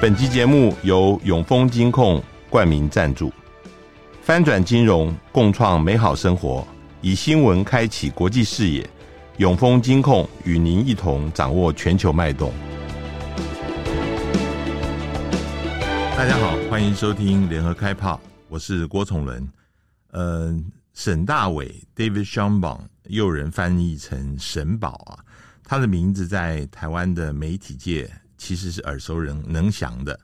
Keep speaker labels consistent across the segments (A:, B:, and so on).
A: 本集节目由永丰金控冠名赞助，翻转金融，共创美好生活，以新闻开启国际视野。永丰金控与您一同掌握全球脉动。大家好，欢迎收听联合开炮，我是郭崇伦。呃，沈大伟 David s h a m b o n 又人翻译成沈宝啊，他的名字在台湾的媒体界。其实是耳熟能能详的。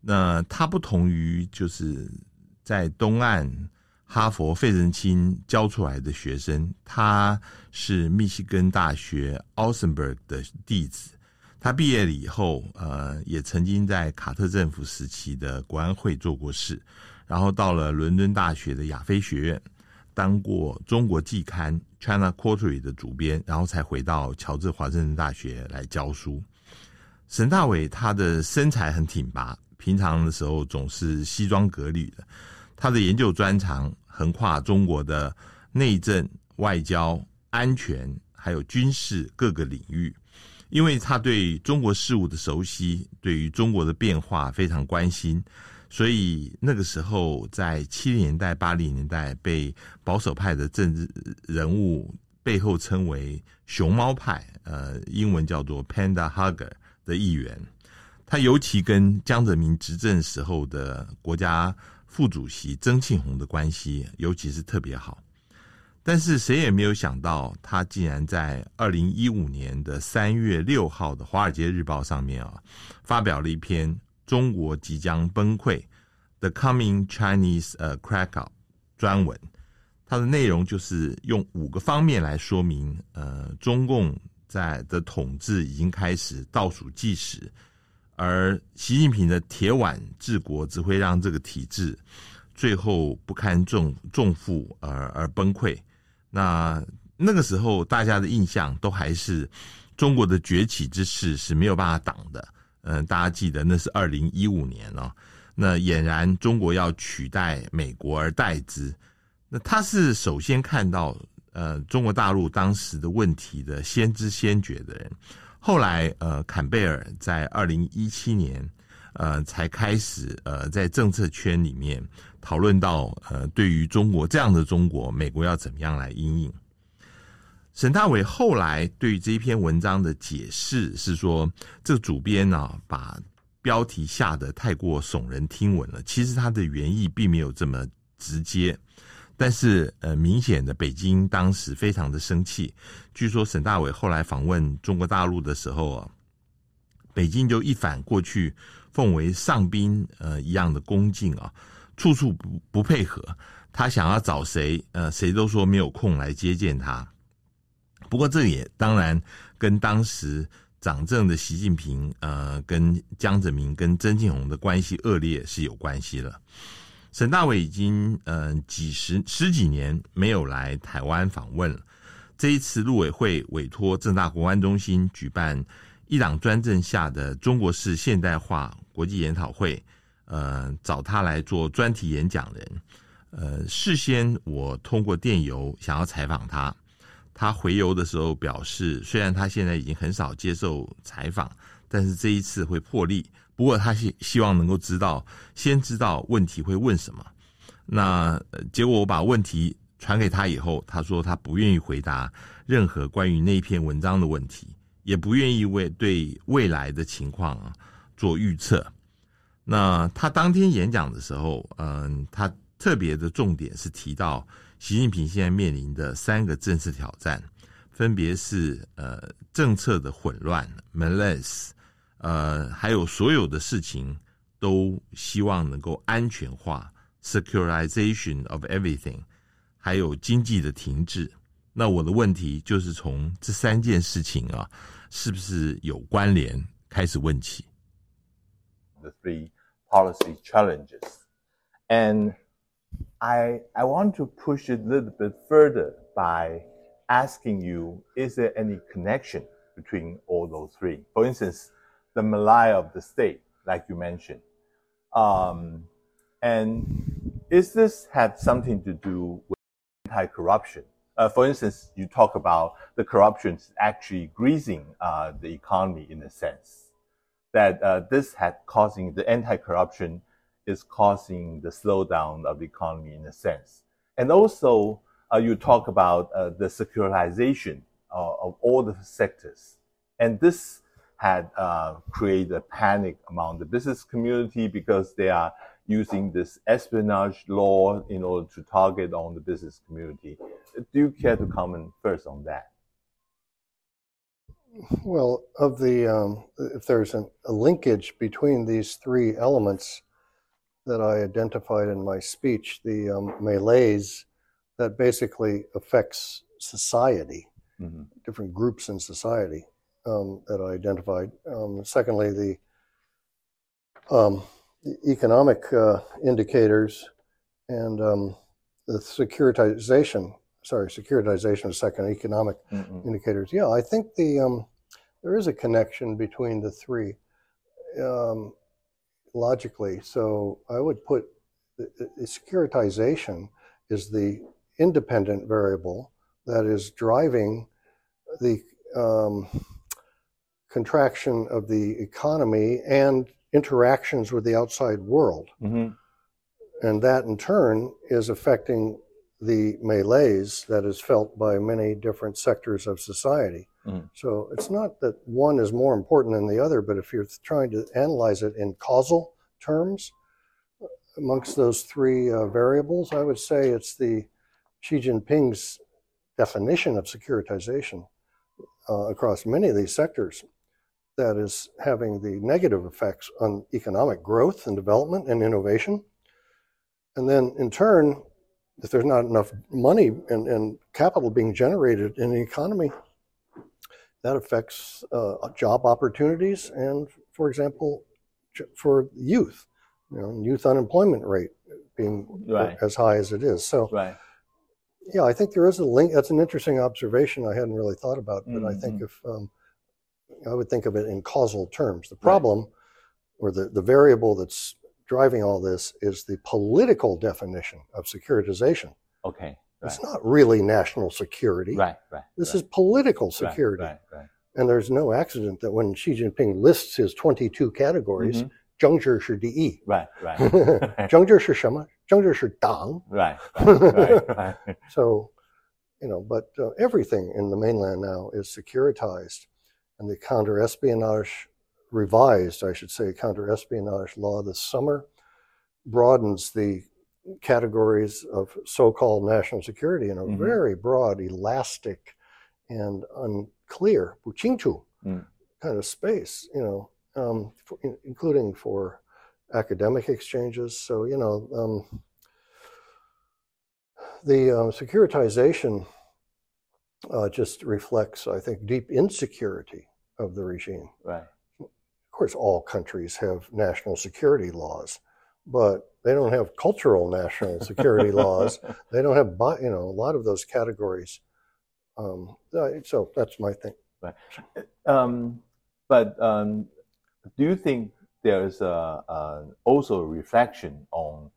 A: 那他不同于就是在东岸哈佛费正清教出来的学生，他是密西根大学奥森伯格的弟子。他毕业了以后，呃，也曾经在卡特政府时期的国安会做过事，然后到了伦敦大学的亚非学院当过中国季刊 China Quarterly 的主编，然后才回到乔治华盛顿大学来教书。沈大伟他的身材很挺拔，平常的时候总是西装革履的。他的研究专长横跨中国的内政、外交、安全，还有军事各个领域。因为他对中国事务的熟悉，对于中国的变化非常关心，所以那个时候在七零年代、八零年代被保守派的政治人物背后称为“熊猫派”，呃，英文叫做 “Panda Hugger”。的议员，他尤其跟江泽民执政时候的国家副主席曾庆红的关系，尤其是特别好。但是谁也没有想到，他竟然在二零一五年的三月六号的《华尔街日报》上面啊，发表了一篇《中国即将崩溃》（The Coming Chinese a Crackout） 专文。它的内容就是用五个方面来说明，呃，中共。在的统治已经开始倒数计时，而习近平的铁腕治国只会让这个体制最后不堪重重负而而崩溃。那那个时候大家的印象都还是中国的崛起之势是没有办法挡的。嗯，大家记得那是二零一五年哦。那俨然中国要取代美国而代之。那他是首先看到。呃，中国大陆当时的问题的先知先觉的人，后来呃，坎贝尔在二零一七年呃才开始呃在政策圈里面讨论到呃对于中国这样的中国，美国要怎么样来应应。沈大伟后来对于这一篇文章的解释是说，这个主编呢把标题下的太过耸人听闻了，其实他的原意并没有这么直接。但是，呃，明显的，北京当时非常的生气。据说沈大伟后来访问中国大陆的时候啊，北京就一反过去奉为上宾呃一样的恭敬啊，处处不不配合。他想要找谁，呃，谁都说没有空来接见他。不过，这也当然跟当时掌政的习近平呃，跟江泽民、跟曾庆红的关系恶劣是有关系了。沈大伟已经嗯几十十几年没有来台湾访问了。这一次陆委会委托正大国安中心举办一党专政下的中国式现代化国际研讨会，呃，找他来做专题演讲人。呃，事先我通过电邮想要采访他，他回邮的时候表示，虽然他现在已经很少接受采访，但是这一次会破例。不过他希希望能够知道，先知道问题会问什么。那结果我把问题传给他以后，他说他不愿意回答任何关于那篇文章的问题，也不愿意为对未来的情况做预测。那他当天演讲的时候，嗯，他特别的重点是提到习近平现在面临的三个政治挑战，分别是呃政策的混乱 （mess）。呃，还有所有的事情都希望能够安全化 （securitization of everything），还有经济的停滞。那我的问题就是从这三件事情啊，是不是有关联开始问起。
B: The three policy challenges, and I I want to push it a little bit further by asking you: Is there any connection between all those three? For instance the malaise of the state, like you mentioned. Um, and is this had something to do with anti-corruption? Uh, for instance, you talk about the corruption actually greasing uh, the economy in a sense. that uh, this had causing the anti-corruption is causing the slowdown of the economy in a sense. And also, uh, you talk about uh, the securitization uh, of all the sectors. And this had uh, created a panic among the business community because they are using this espionage law in order to target on the business community. Do you care to comment first on that?
C: Well, of the um, if there's an, a linkage between these three elements that I identified in my speech, the um, malaise that basically affects society, mm-hmm. different groups in society um, that I identified. Um, secondly, the, um, the economic uh, indicators and um, the securitization. Sorry, securitization is second. Economic mm indicators. Yeah, I think the um, there is a connection between the three um, logically. So I would put the, the securitization is the independent variable that is driving the um, contraction of the economy and interactions with the outside world. Mm-hmm. And that in turn is affecting the malaise that is felt by many different sectors of society. Mm-hmm. So it's not that one is more important than the other, but if you're trying to analyze it in causal terms, amongst those three uh, variables, I would say it's the Xi Jinping's definition of securitization uh, across many of these sectors that is having the negative effects on economic growth and development and innovation. And then in turn, if there's not enough money and, and capital being generated in the economy, that affects uh, job opportunities and, for example, for youth, you know, youth unemployment rate being right. as high as it is. So right yeah, I think there is a link. That's an interesting observation I hadn't really thought about, but mm-hmm. I think if um, I would think of it in causal terms. The problem, right. or the, the variable that's driving all this, is the political definition of securitization.
B: Okay.
C: Right. It's not really national security.
B: Right, right.
C: This
B: right.
C: is political security. Right, right, right, And there's no accident that when Xi Jinping lists his 22 categories, mm-hmm. 政治是第一.
B: Right, right.
C: 政治是什么?政治是党.
B: Right, right, right.
C: so, you know, but uh, everything in the mainland now is securitized, and the counterespionage revised, I should say, counterespionage law this summer broadens the categories of so-called national security in a mm-hmm. very broad, elastic, and unclear buchinchu mm. kind of space, you know, um, for, in, including for academic exchanges. So you know, um, the um, securitization uh, just reflects, I think, deep insecurity of the regime.
B: Right.
C: Of course, all countries have national security laws, but they don't have cultural national security laws. They don't have, you know, a lot of those categories. Um, so that's my thing.
B: Right. Um, but um, do you think there's a, a, also a reflection on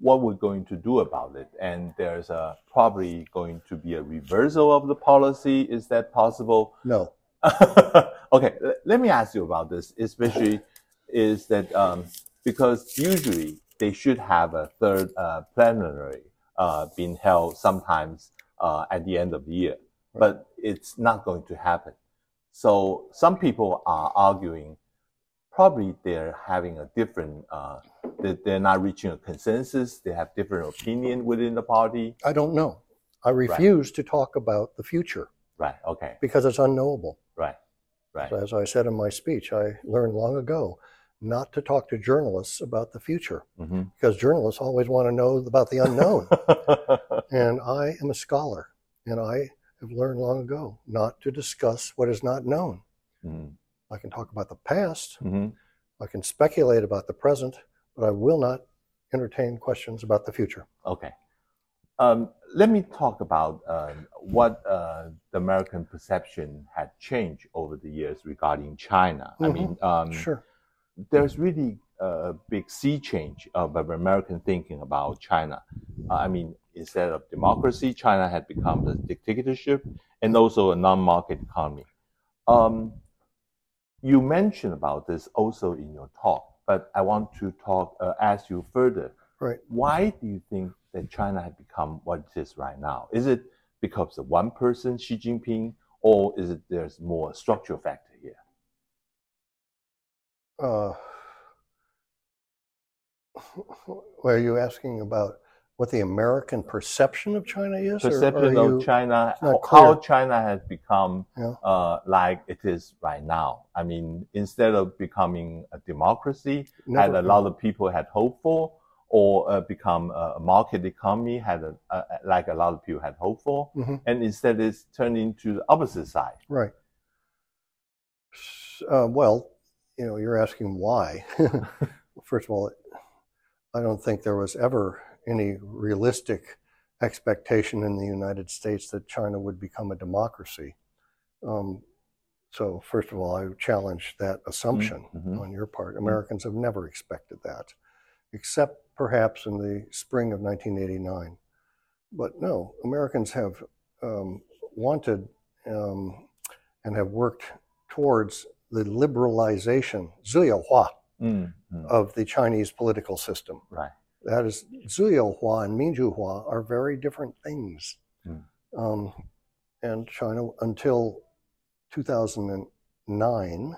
B: what we're going to do about it. And there's a, probably going to be a reversal of the policy. Is that possible?
C: No.
B: okay, let me ask you about this, especially is that um, because usually they should have a third uh, plenary uh, being held sometimes uh, at the end of the year, but it's not going to happen. So some people are arguing probably they're having a different, uh, they're not reaching a consensus. They have different opinion within the party.
C: I don't know. I refuse right. to talk about the future.
B: Right. Okay.
C: Because it's unknowable.
B: Right. Right.
C: As I said in my speech, I learned long ago not to talk to journalists about the future mm-hmm. because journalists always want to know about the unknown. and I am a scholar, and I have learned long ago not to discuss what is not known. Mm-hmm. I can talk about the past. Mm-hmm. I can speculate about the present, but I will not entertain questions about the future.
B: Okay. Um, let me talk about uh, what uh, the American perception had changed over the years regarding China. Mm-hmm. I mean, um,
C: sure.
B: There's really a big sea change of American thinking about China. Uh, I mean, instead of democracy, China had become a dictatorship and also a non-market economy. Um, you mentioned about this also in your talk, but I want to talk, uh, ask you further.
C: Right.
B: Why do you think that China has become what it is right now? Is it because of one person, Xi Jinping, or is it there's more structural factor here?
C: Uh, are you asking about what the American perception of China is?
B: Perception of
C: you-
B: China, how. China has become
C: Yeah.
B: uh, like it is right now. I mean, instead of becoming a democracy, had
C: Never-
B: a lot of people had hoped for, or uh, become a market economy, had a, uh, like a lot of people had hoped for,
C: Mhm.
B: and instead it's turned into the opposite side.
C: Right. Uh, well, you know, you're asking why. First of all, I don't think there was ever any realistic expectation in the United States that China would become a democracy. Um, so, first of all, I challenge that assumption
B: mm-hmm. mm-hmm.
C: on your part. Americans have never expected that, except perhaps in the spring of 1989. But no, Americans have um, wanted um, and have worked towards the liberalization,
B: ziyahua, mm-hmm.
C: of the Chinese political system.
B: Right.
C: That is, Zuyohua and Minjuhua are very different things.
B: Mm.
C: Um, and China, until 2009,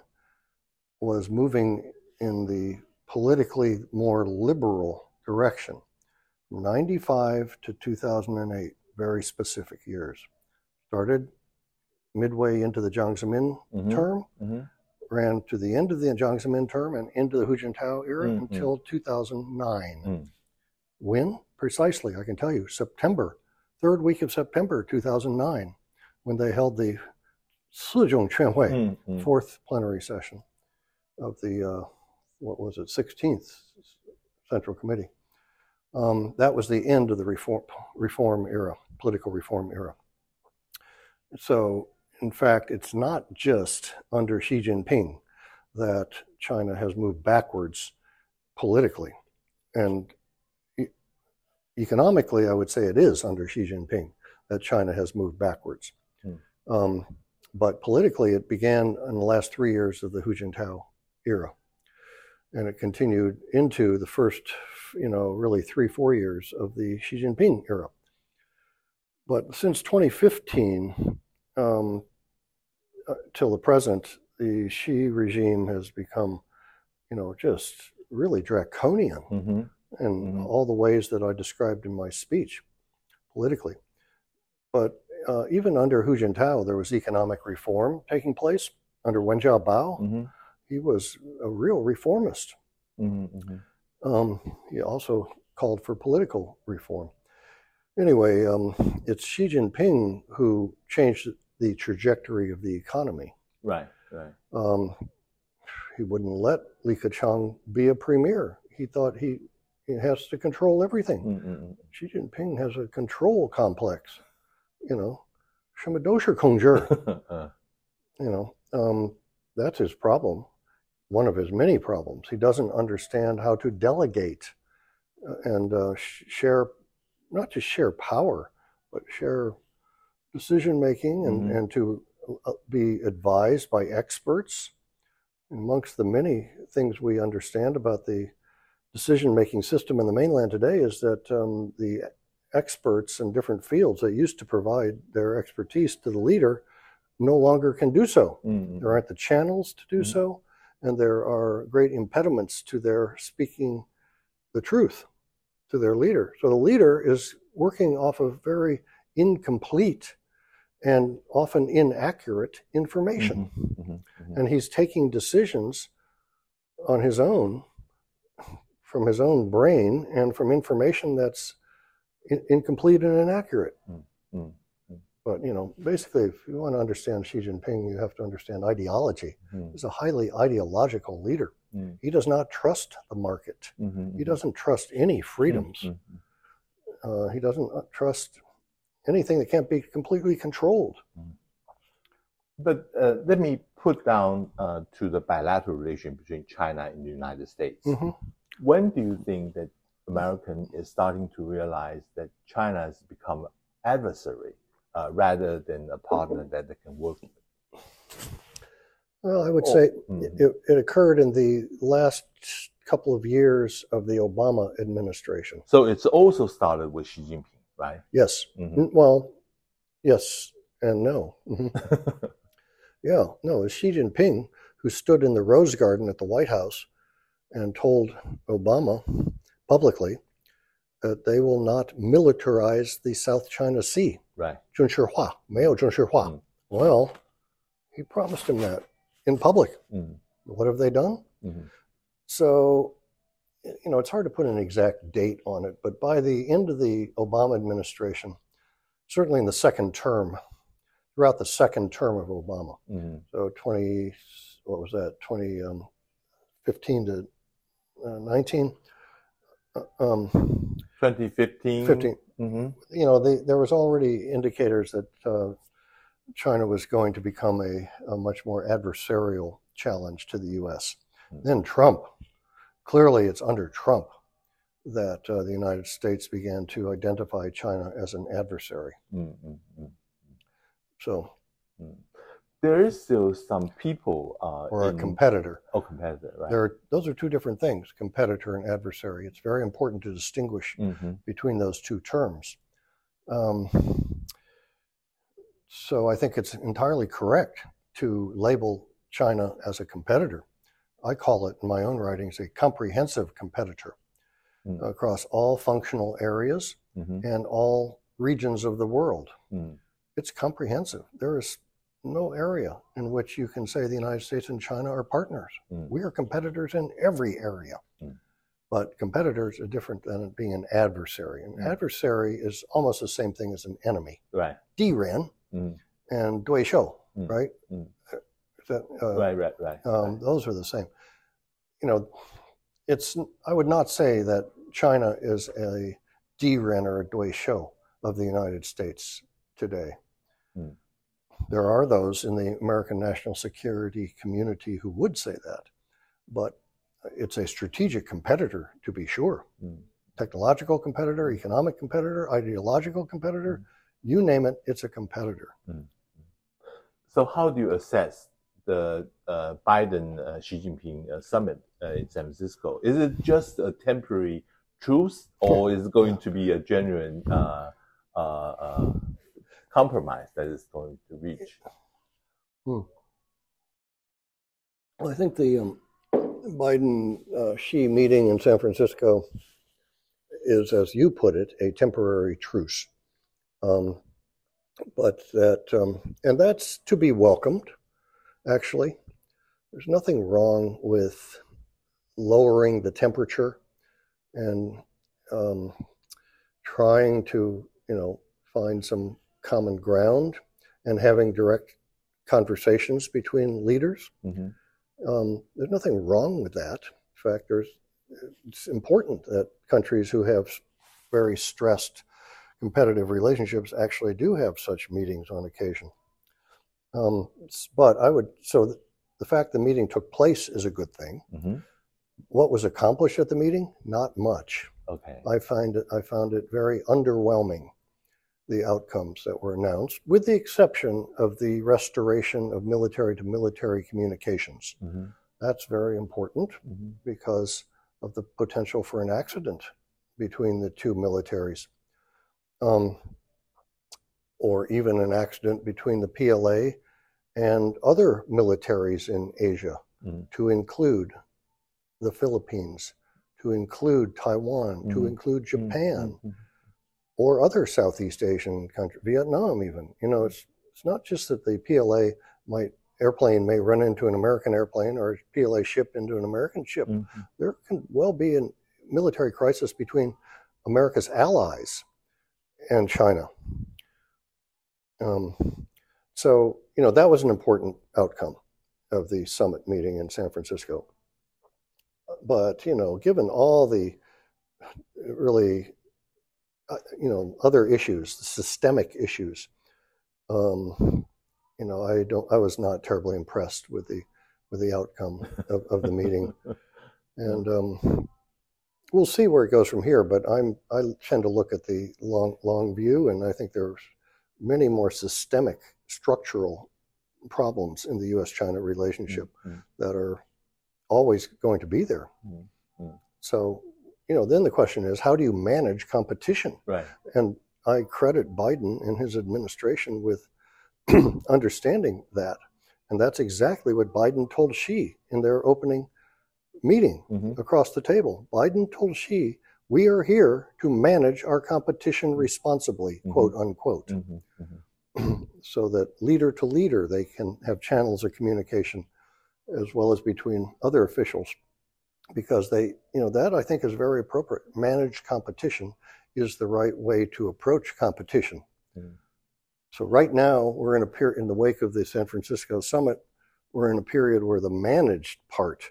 C: was moving in the politically more liberal direction. 95 to 2008, very specific years. Started midway into the Jiang Zemin
B: mm-hmm.
C: term.
B: Mm-hmm
C: ran to the end of the Jiang Zemin term and into the Hu Jintao era
B: mm, mm.
C: until 2009.
B: Mm.
C: When? Precisely, I can tell you, September, third week of September 2009, when they held the Sizhong Quanhui,
B: mm, mm,
C: fourth plenary session of the, uh, what was it, 16th Central Committee. Um, that was the end of the reform, reform era, political reform era. So in fact, it's not just under Xi Jinping that China has moved backwards politically. And economically, I would say it is under Xi Jinping that China has moved backwards.
B: Hmm.
C: Um, but politically, it began in the last three years of the Hu Jintao era. And it continued into the first, you know, really three, four years of the Xi Jinping era. But since 2015, um, uh, till the present, the Xi regime has become, you know, just really draconian
B: Mhm.
C: in
B: Mhm.
C: all the ways that I described in my speech politically. But uh, even under Hu Jintao, there was economic reform taking place. Under Wen Jiabao,
B: Mhm.
C: he was a real reformist.
B: Mhm. Mhm.
C: Um, he also called for political reform. Anyway, um, it's Xi Jinping who changed the trajectory of the economy.
B: Right, right.
C: Um, he wouldn't let Li Keqiang be a premier. He thought he, he has to control everything.
B: Mm-mm.
C: Xi Jinping has a control complex, you know. Shimadosha Kongjur,
B: uh.
C: you know, um, that's his problem, one of his many problems. He doesn't understand how to delegate uh, and uh, share, not just share power, but share decision making and,
B: Mhm.
C: and to uh, be advised by experts. Amongst the many things we understand about the decision making system in the mainland today is that um, the experts in different fields that used to provide their expertise to the leader no longer can do so.
B: mm, mm.
C: There aren't the channels to do
B: Mhm.
C: so, and there are great impediments to their speaking the truth to their leader. So the leader is working off of very incomplete and often inaccurate information,
B: Mhm, mhm, mhm.
C: and he's taking decisions on his own from his own brain and from information that's in- incomplete and inaccurate.
B: Mm, mm, mm.
C: But you know, basically, if you want to understand Xi Jinping, you have to understand ideology. He's a highly ideological leader. He does not trust the market.
B: mhm,
C: He
B: mhm.
C: doesn't trust any freedoms.
B: Mm, mm,
C: Uh, he doesn't uh, trust anything that can't be completely controlled.
B: But uh, let me put down uh, to the bilateral relation between China and the United States.
C: Mhm.
B: When do you think that American is starting to realize that China has become adversary uh, rather than a partner that they can work with?
C: Well, I would
B: Oh,
C: say
B: mhm.
C: it, it occurred in the last couple of years of the Obama administration.
B: So it's also started with Xi Jinping, right?
C: Yes.
B: Mm-hmm.
C: Mm, well, yes and no. Mm-hmm. Yeah, no. Xi Jinping who stood in the Rose Garden at the White House and told Obama publicly that they will not militarize the South China Sea.
B: Right.
C: Junshihua, Shihua, Mao Zheng
B: Mm.
C: Well, he promised him that in public.
B: Mm.
C: What have they done?
B: Mm-hmm.
C: So you know, it's hard to put an exact date on it, but by the end of the Obama administration, certainly in the second term, throughout the second term of Obama,
B: Mhm.
C: so 20, what was that, 2015 to uh, 19, uh, um,
B: 2015.
C: 15,
B: Mhm.
C: you know, they, there was already indicators that uh, China was going to become a, a much more adversarial challenge to the U.S.
B: Hmm.
C: Then Trump, clearly it's under Trump that uh, the United States began to identify China as an adversary.
B: Mm, mm, mm.
C: So,
B: There is still some people uh,
C: or a
B: in,
C: competitor.
B: oh, competitor, right?
C: There are, those are two different things, competitor and adversary. It's very important to distinguish
B: Mhm.
C: between those two terms. Um, so I think it's entirely correct to label China as a competitor. I call it in my own writings a comprehensive competitor
B: Mm.
C: across all functional areas
B: Mhm.
C: and all regions of the world.
B: Mm.
C: It's comprehensive. There is no area in which you can say the United States and China are partners.
B: Mm.
C: We are competitors in every area.
B: Mm.
C: But competitors are different than being an adversary. An
B: Mm.
C: adversary is almost the same thing as an enemy.
B: Right.
C: Diren
B: Mm.
C: and Dui Shou, right? That, uh,
B: right, right, right.
C: um,
B: right.
C: those are the same. You know, it's. I would not say that China is a Diren or a Dui of the United States today.
B: Hmm.
C: There are those in the American national security community who would say that, but it's a strategic competitor to be sure.
B: Mm.
C: Technological competitor, economic competitor, ideological competitor,
B: Hmm.
C: you name it, it's a competitor.
B: So, how do you assess the uh, Biden uh, Xi Jinping uh, summit uh, in San Francisco? Is it just a temporary truce, or is it going to be a genuine uh, uh, compromise that is going to reach?
C: Well, I think the um, Biden Xi meeting in San Francisco is, as you put it, a temporary truce. Um, but that, um, and that's to be welcomed, actually. There's nothing wrong with lowering the temperature and um, trying to, you know, find some common ground and having direct conversations between leaders.
B: Mhm.
C: Um, there's nothing wrong with that. In fact, there's, it's important that countries who have very stressed competitive relationships actually do have such meetings on occasion. Um, but I would, so th- the fact the meeting took place is a good thing.
B: Mhm.
C: What was accomplished at the meeting? Not much.
B: Okay.
C: I find it, I found it very underwhelming, the outcomes that were announced, with the exception of the restoration of military to military communications.
B: Mhm.
C: That's very important
B: Mhm.
C: because of the potential for an accident between the two militaries, um, or even an accident between the PLA and other militaries in Asia,
B: Mhm.
C: to include the Philippines, to include Taiwan, to
B: Mhm.
C: include Japan,
B: Mhm.
C: or other Southeast Asian countries, Vietnam even. You know, it's it's not just that the PLA might airplane may run into an American airplane or a PLA ship into an American ship. There can well be a military crisis between America's allies and China. Um, so, you know, that was an important outcome of the summit meeting in San Francisco. But, you know, given all the really, uh, you know, other issues, the systemic issues, um, you know, I don't, I was not terribly impressed with the, with the outcome of, of the meeting. And um, we'll see where it goes from here. But I'm, I tend to look at the long, long view, and I think there's many more systemic, structural problems in the U.S. China relationship
B: Mm.
C: that are always going to be there.
B: Mm. Mm.
C: So, you know, then the question is how do you manage competition?
B: Right.
C: And I credit Biden and his administration with understanding that. And that's exactly what Biden told Xi in their opening meeting
B: Mhm.
C: across the table. Biden told Xi, we are here to manage our competition responsibly,
B: Mhm.
C: quote unquote,
B: Mhm. Mhm.
C: so that leader to leader they can have channels of communication as well as between other officials. Because they, you know, that I think is very appropriate. Manage competition is the right way to approach competition.
B: Mm.
C: So right now we're in a period in the wake of the San Francisco summit, we're in a period where the managed part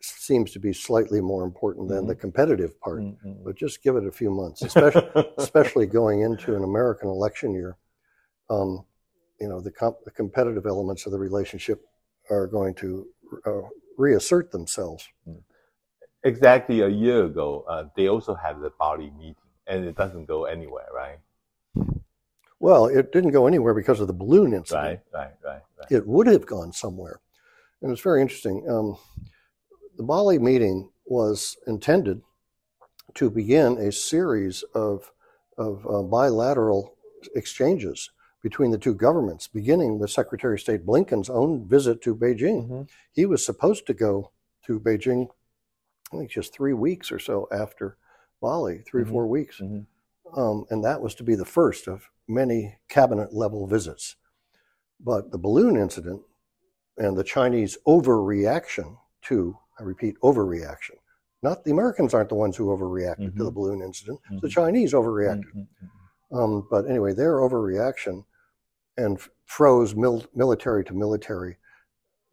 C: seems to be slightly more important than the competitive part.
B: Mm, mm.
C: But just give it a few months, especially especially going into an American election year. Um, you know, the, comp- the competitive elements of the relationship are going to uh, reassert themselves.
B: exactly a year ago, uh, they also had the Bali meeting, and it doesn't go anywhere, right?
C: Well, it didn't go anywhere because of the balloon incident.
B: Right, right, right, right.
C: it would have gone somewhere. And it's very interesting. Um, the Bali meeting was intended to begin a series of, of uh, bilateral exchanges between the two governments, beginning with Secretary of State Blinken's own visit to Beijing.
B: Mhm.
C: He was supposed to go to Beijing, I think just three weeks or so after Bali, 3
B: Mhm.
C: four weeks.
B: Mhm.
C: Um, and that was to be the first of many cabinet level visits. But the balloon incident and the Chinese overreaction to, I repeat, overreaction. Not the Americans aren't the ones who overreacted to the
B: Mhm.
C: balloon incident. The
B: Mhm.
C: Chinese overreacted.
B: Mm, mm, mm.
C: Um, but anyway, their overreaction and f- froze mil- military to military.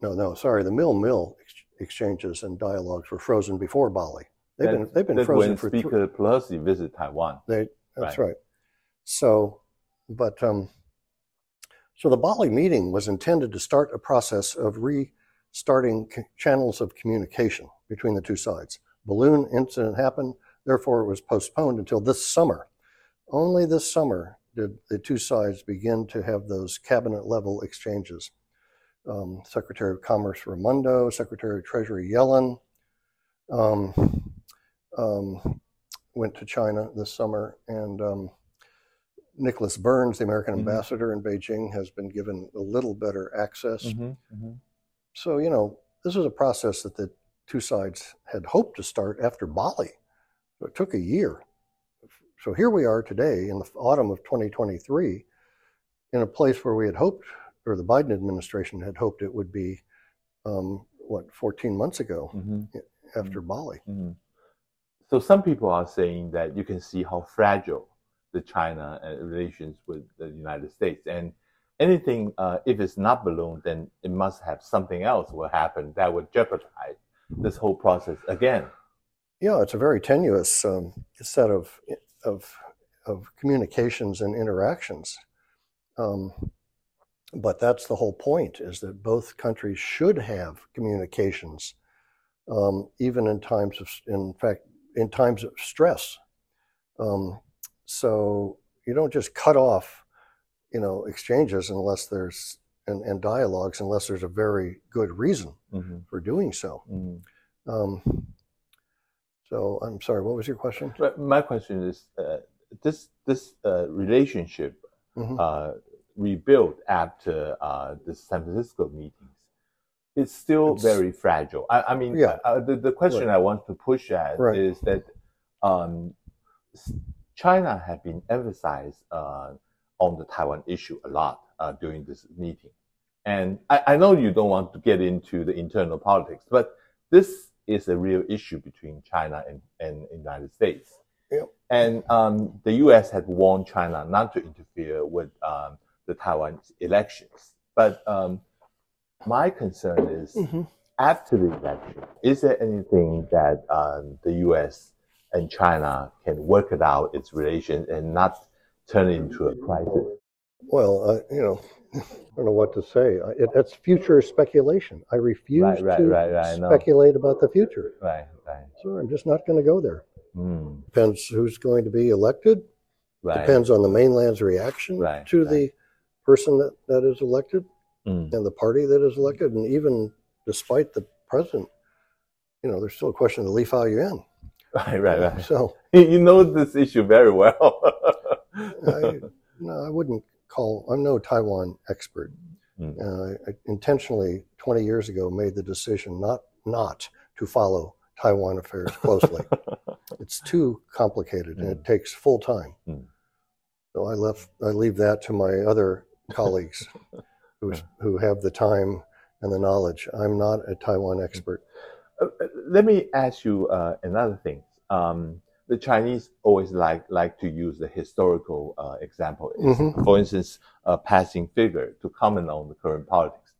C: No, no, sorry, the mill mill ex- exchanges and dialogues were frozen before Bali. They've been they've been frozen
B: when
C: for three,
B: Speaker Pelosi visit Taiwan.
C: they, that's
B: Right.
C: right. So, but um, so the Bali meeting was intended to start a process of restarting c- channels of communication between the two sides. Balloon incident happened, therefore it was postponed until this summer. Only this summer did the two sides begin to have those cabinet level exchanges. Um, Secretary of Commerce Raimondo, Secretary of Treasury Yellen, um, um, went to China this summer, and um, Nicholas Burns, the American
B: Mhm.
C: ambassador in Beijing, has been given a little better access.
B: Mhm, mhm.
C: So, you know, this was a process that the two sides had hoped to start after Bali. So it took a year. So here we are today in the autumn of 2023 in a place where we had hoped, or the Biden administration had hoped it would be, um, what, 14 months ago
B: Mhm,
C: after Bali.
B: mhm. So some people are saying that you can see how fragile the China uh, relations with the United States, and anything uh, if it's not balloon, then it must have something else will happen that would jeopardize this whole process again.
C: Yeah, it's a very tenuous um, set of, of, of communications and interactions. Um, but that's the whole point is that both countries should have communications, um, even in times of, in fact, in times of stress. Um, so you don't just cut off, you know, exchanges unless there's, and, and dialogues unless there's a very good reason
B: Mhm,
C: for doing so.
B: mhm.
C: Um, so I'm sorry, what was your question?
B: My question is, uh, this this uh, relationship
C: Mhm.
B: uh, rebuilt after uh, the San Francisco meetings, it's still
C: It's-
B: very fragile. I, I mean,
C: Yeah.
B: uh, the, the question
C: Right.
B: I want to push at
C: Right.
B: is that um, China had been emphasized uh, on the Taiwan issue a lot uh, during this meeting. And I, I know you don't want to get into the internal politics, but this is a real issue between China and, and United States.
C: Yep.
B: And um, the U.S. had warned China not to interfere with um, the Taiwan elections. But um, my concern is
C: Mhm.
B: after the election, is there anything that um, the U.S. and China can work it out its relations and not turn into a crisis?
C: Well, uh, you know, I don't know what to say. It, that's future speculation. I refuse
B: Right, right,
C: to
B: right, right, I know.
C: speculate about the future.
B: Right, right,
C: So I'm just not going to go there.
B: mm,
C: Depends who's going to be elected.
B: right.
C: Depends on the mainland's reaction to the person that, that is elected.
B: Mm.
C: and the party that is elected, and even despite the president, you know, there's still a question of the Li Yuan.
B: Right, right, right.
C: So
B: You know this issue very well.
C: I, no, I wouldn't call. I'm no Taiwan expert.
B: Mm.
C: Uh, I intentionally, 20 years ago, made the decision not not to follow Taiwan affairs closely. it's too complicated and it takes full time.
B: Mm.
C: So I left. I leave that to my other colleagues, who who have the time and the knowledge. I'm not a Taiwan expert.
B: Uh, uh, Let me ask you uh, another thing. Um, the Chinese always like like to use the historical uh, example.
C: Mhm.
B: For instance, a passing figure to comment on the current politics.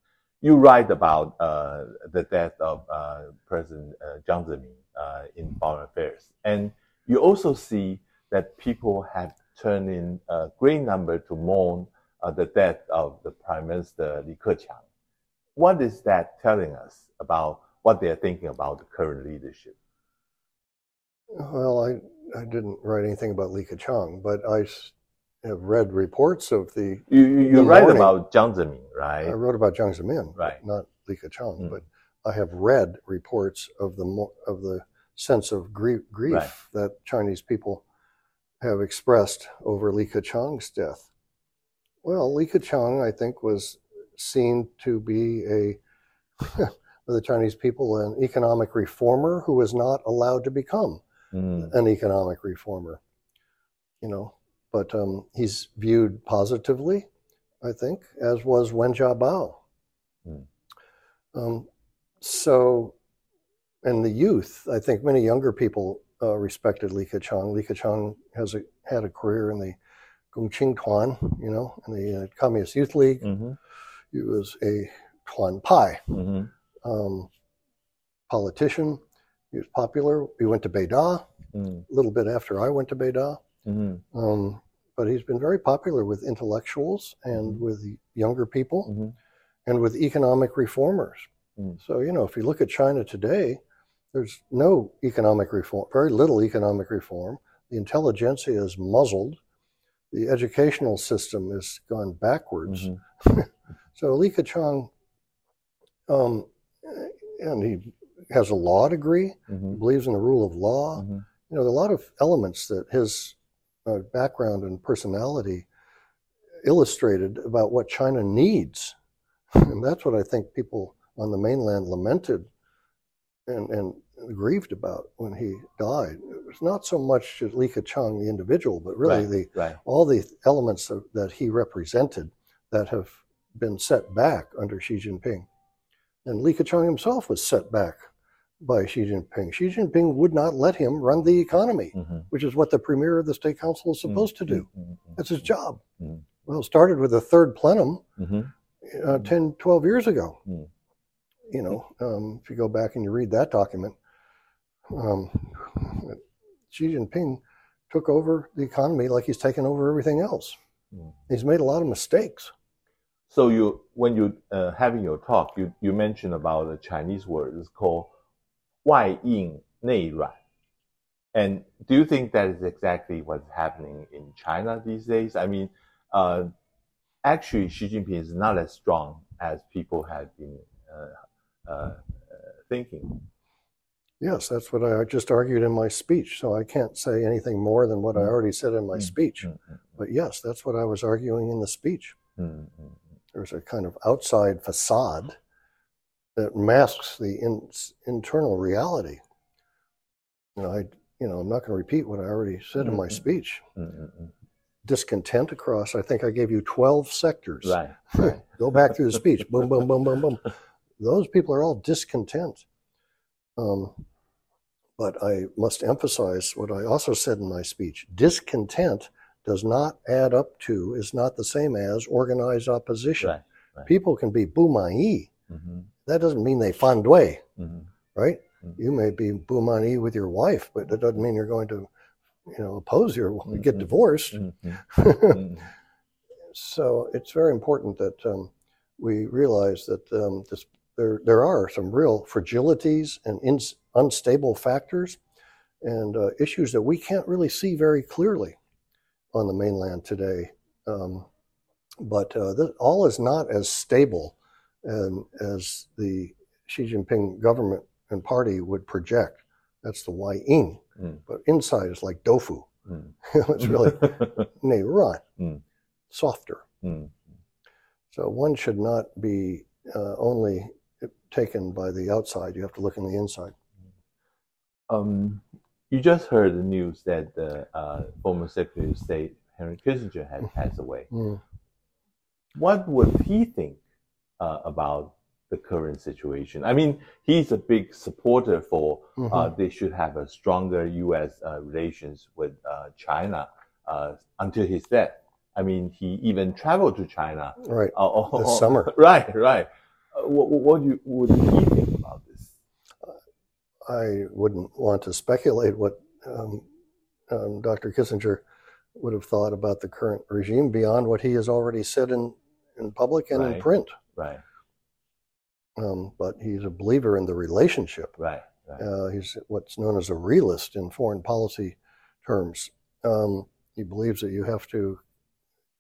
B: You write about uh, the death of uh, President uh, Jiang Zemin uh, in Foreign Affairs, and you also see that people have turned in a great number to mourn uh, the death of the Prime Minister Li Keqiang. What is that telling us about what they're thinking about the current leadership?
C: Well, I I didn't write anything about Li Keqiang, but I have read reports of the.
B: You, you,
C: The
B: write
C: mourning.
B: about Jiang Zemin, right?
C: I wrote about Jiang Zemin,
B: Right.
C: not Li Keqiang,
B: Mm.
C: but I have read reports of the of the sense of grief, grief
B: Right.
C: that Chinese people have expressed over Li Keqiang's death. Well, Li Keqiang, I think, was seen to be a by the Chinese people an economic reformer who was not allowed to become
B: Mm,
C: an economic reformer, you know. But um, he's viewed positively, I think, as was Wen Jiabao.
B: Mm.
C: Um, so, and the youth, I think many younger people uh, respected Li Keqiang. Li Keqiang has a, had a career in the Gongqing Tuan, you know, in the uh, Communist Youth League.
B: mhm,
C: He was a Tuan Pai
B: mhm,
C: um, politician. He was popular. He went to Beida
B: mm,
C: a little bit after I went to Beida.
B: mhm,
C: Um, but he's been very popular with intellectuals and
B: Mhm.
C: with younger people
B: mhm,
C: and with economic reformers.
B: Mm.
C: So, you know, if you look at China today, there's no economic reform, very little economic reform. The intelligentsia is muzzled. The educational system has gone backwards.
B: mhm,
C: So Li Keqiang, um, and he has a law degree,
B: mhm,
C: believes in the rule of law.
B: mhm.
C: you know, there are a lot of elements that his uh, background and personality illustrated about what China needs. And that's what I think people on the mainland lamented and, and grieved about when he died. It was not so much Li Keqiang, the individual, but really
B: Right.
C: the
B: Right.
C: all the elements of, that he represented that have been set back under Xi Jinping. And Li Keqiang himself was set back by Xi Jinping. Xi Jinping would not let him run the economy,
B: mhm,
C: which is what the premier of the state council is supposed to do.
B: mhm, mhm,
C: That's his job.
B: Mm.
C: Well, it started with the third plenum uh, 10, 12 years ago. You know, um, if you go back and you read that document, um, Xi Jinping took over the economy like he's taken over everything else. He's made a lot of mistakes.
B: So you, when you uh, having your talk, you, you mentioned about the Chinese word it's called 外应内软. And do you think that is exactly what's happening in China these days? I mean, uh, actually, Xi Jinping is not as strong as people had been uh, uh, uh, thinking.
C: Yes, that's what I just argued in my speech. So I can't say anything more than what I
B: Mm.
C: already said in my
B: Mm,
C: speech.
B: mm, mm,
C: But yes, that's what I was arguing in the speech.
B: mm, mm,
C: There's a kind of outside facade that masks the in, internal reality. You know, I, you know, I'm not going to repeat what I already said in my
B: Mhm.
C: speech.
B: mm, mm, mm.
C: Discontent across. I think I gave you 12 sectors.
B: Right. right.
C: Go back through the speech. boom, boom, boom, boom, boom. Those people are all discontent. Um, but I must emphasize what I also said in my speech. Discontent does not add up to, is not the same as organized opposition.
B: Right. right.
C: People can be boumayi.
B: Mhm,
C: That doesn't mean they fandui,
B: mhm,
C: right?
B: Mm.
C: You may be boumayi with your wife, but that doesn't mean you're going to, you know, oppose your, get
B: Mhm.
C: divorced.
B: mhm, mhm.
C: so it's very important that um, we realize that um, this, there there are some real fragilities and ins unstable factors and uh, issues that we can't really see very clearly on the mainland today. Um, but uh, this, all is not as stable and, as the Xi Jinping government and party would project. That's the Wai Ying.
B: Mm.
C: But inside is like tofu.
B: Mm.
C: it's really nay run,
B: Mm.
C: softer.
B: Mm.
C: So one should not be uh, only taken by the outside. You have to look in the inside.
B: Um, you just heard the news that the uh, former Secretary of State Henry Kissinger had passed away.
C: Mm.
B: What would he think uh, about the current situation? I mean, he's a big supporter for uh,
C: Mhm.
B: they should have a stronger U.S. Uh, relations with uh, China uh, until his death. I mean, he even traveled to China
C: Right.
B: uh, oh,
C: This
B: oh,
C: summer.
B: Right, right. Uh, what, what do you, would he think about this?
C: I wouldn't want to speculate what um, um, Dr. Kissinger would have thought about the current regime beyond what he has already said in, in public and in print.
B: Right,
C: Um, but he's a believer in the relationship.
B: right, right.
C: Uh, he's what's known as a realist in foreign policy terms. Um, he believes that you have to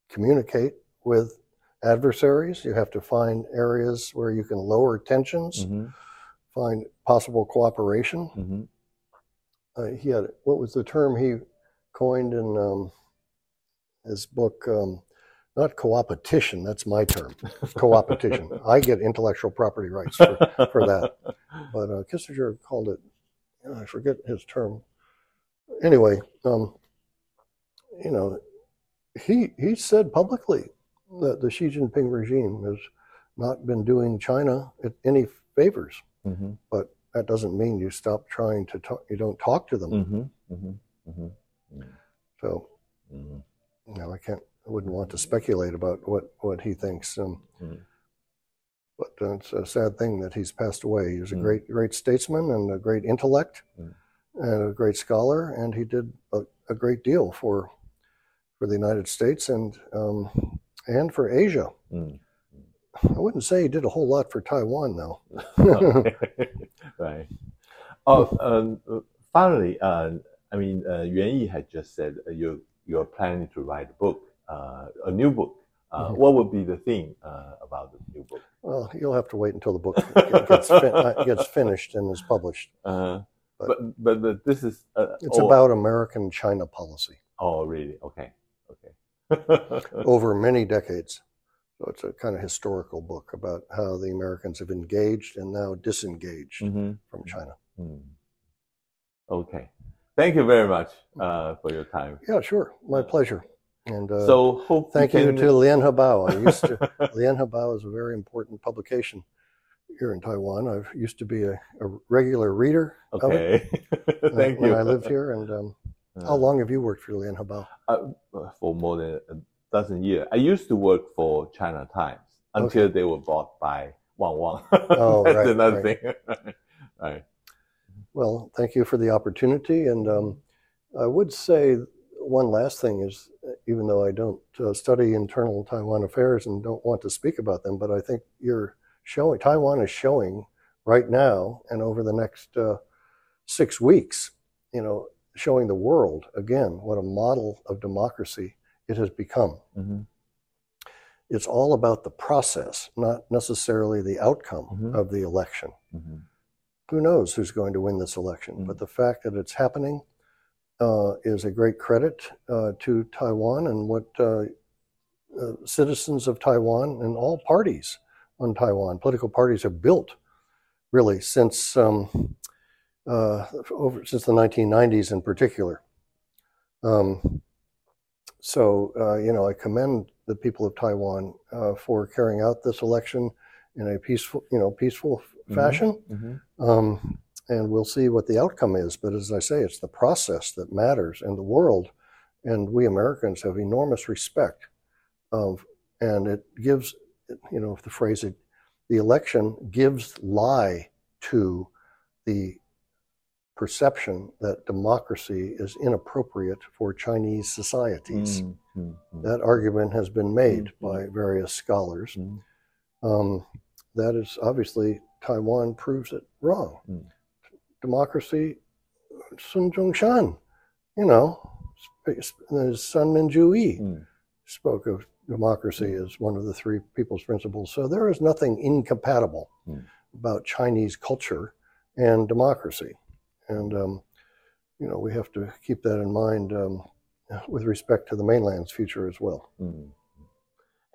C: communicate with adversaries. You have to find areas where you can lower tensions,
B: Mhm,
C: find possible cooperation.
B: mhm.
C: uh, he had what was the term he coined in um, his book? Um, not coopetition. That's my term. Coopetition. I get intellectual property rights for, for that. But uh, Kissinger called it, I forget his term. Anyway, um, you know, he he said publicly that the Xi Jinping regime has not been doing China any favors.
B: Mhm,
C: But that doesn't mean you stop trying to talk. You don't talk to them.
B: mhm, mhm, mhm,
C: So
B: mhm.
C: you know, I can't, I wouldn't want to speculate about what, what he thinks. Um,
B: Mm.
C: But uh, it's a sad thing that he's passed away. He was a
B: Mm.
C: great, great statesman and a great intellect
B: Mm.
C: and a great scholar, and he did a, a great deal for for the United States and um, and for Asia.
B: Mm.
C: I wouldn't say he did a whole lot for Taiwan, though.
B: right. Oh, um, finally, uh, I mean, uh, Yuan Yi had just said uh, you're you're planning to write a book, a new book. Uh,
C: Mhm.
B: What would be the theme uh, about the new book?
C: Well, you'll have to wait until the book gets, fin- uh, gets finished and is published.
B: Uh,
C: But-
B: but, but but this is uh,
C: It's
B: oh,
C: about American China policy
B: oh really okay okay
C: over many decades. So it's a kind of historical book about how the Americans have engaged and now disengaged
B: Mhm.
C: from China.
B: Mm. Okay. Thank you very much uh, for your time.
C: Yeah, sure. My pleasure. And uh,
B: so hope
C: thank you
B: can...
C: to Lianhe Bao. I used to, Lianhe Bao is a very important publication here in Taiwan. I used to be a, a regular reader of it
B: Okay.
C: uh,
B: Thank
C: when
B: you.
C: I lived here. And um, how long have you worked for Lianhe Bao?
B: Uh, for more than a dozen years. I used to work for China Times until they were bought by Wang Wang.
C: Oh,
B: That's
C: right,
B: another
C: right.
B: thing. right.
C: Well, thank you for the opportunity. And um, I would say one last thing is, uh, even though I don't uh, study internal Taiwan affairs and don't want to speak about them, but I think you're showing, Taiwan is showing right now and over the next uh, six weeks, you know, showing the world again what a model of democracy it has become.
B: hmm
C: It's all about the process, not necessarily the outcome
B: Mhm.
C: of the election
B: hmm
C: who knows who's going to win this election?
B: Mm.
C: But the fact that it's happening is a great credit uh, to Taiwan and what uh, uh, citizens of Taiwan and all parties on Taiwan, political parties, have built really since um, uh, over since the 1990s in particular. Um, so uh, you know, I commend the people of Taiwan uh, for carrying out this election in a peaceful, you know, peaceful
B: Mhm.
C: fashion.
B: hmm
C: Um, and we'll see what the outcome is. But as I say, it's the process that matters, in the world and we Americans have enormous respect of, and it gives, you know, the phrase, it, the election gives lie to the perception that democracy is inappropriate for Chinese societies.
B: Mm-hmm.
C: That argument has been made
B: Mhm.
C: by various scholars. Um, that is obviously Taiwan proves it wrong. Democracy, Sun Zhongshan, you know, sp- sp- San Min Zhu Yi
B: Mm.
C: spoke of democracy as one of the three people's principles. So there is nothing incompatible
B: Mm.
C: about Chinese culture and democracy. And, um, you know, we have to keep that in mind um, with respect to the mainland's future as well.
B: Mm.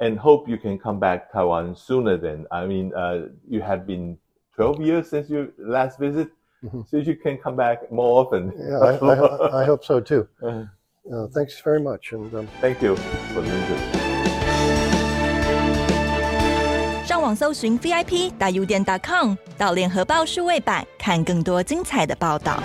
B: And hope you can come back Taiwan sooner than I mean, uh, you have been 12 years since your last visit,
C: Mhm.
B: so you can come back more often.
C: Yeah, I, I, I hope so too.
B: Uh,
C: Uh, thanks very much. And um,
B: Thank you for the interview.
D: 上网搜寻 VIP 大 U 店 .com 到联合报数位版看更多精彩的报道。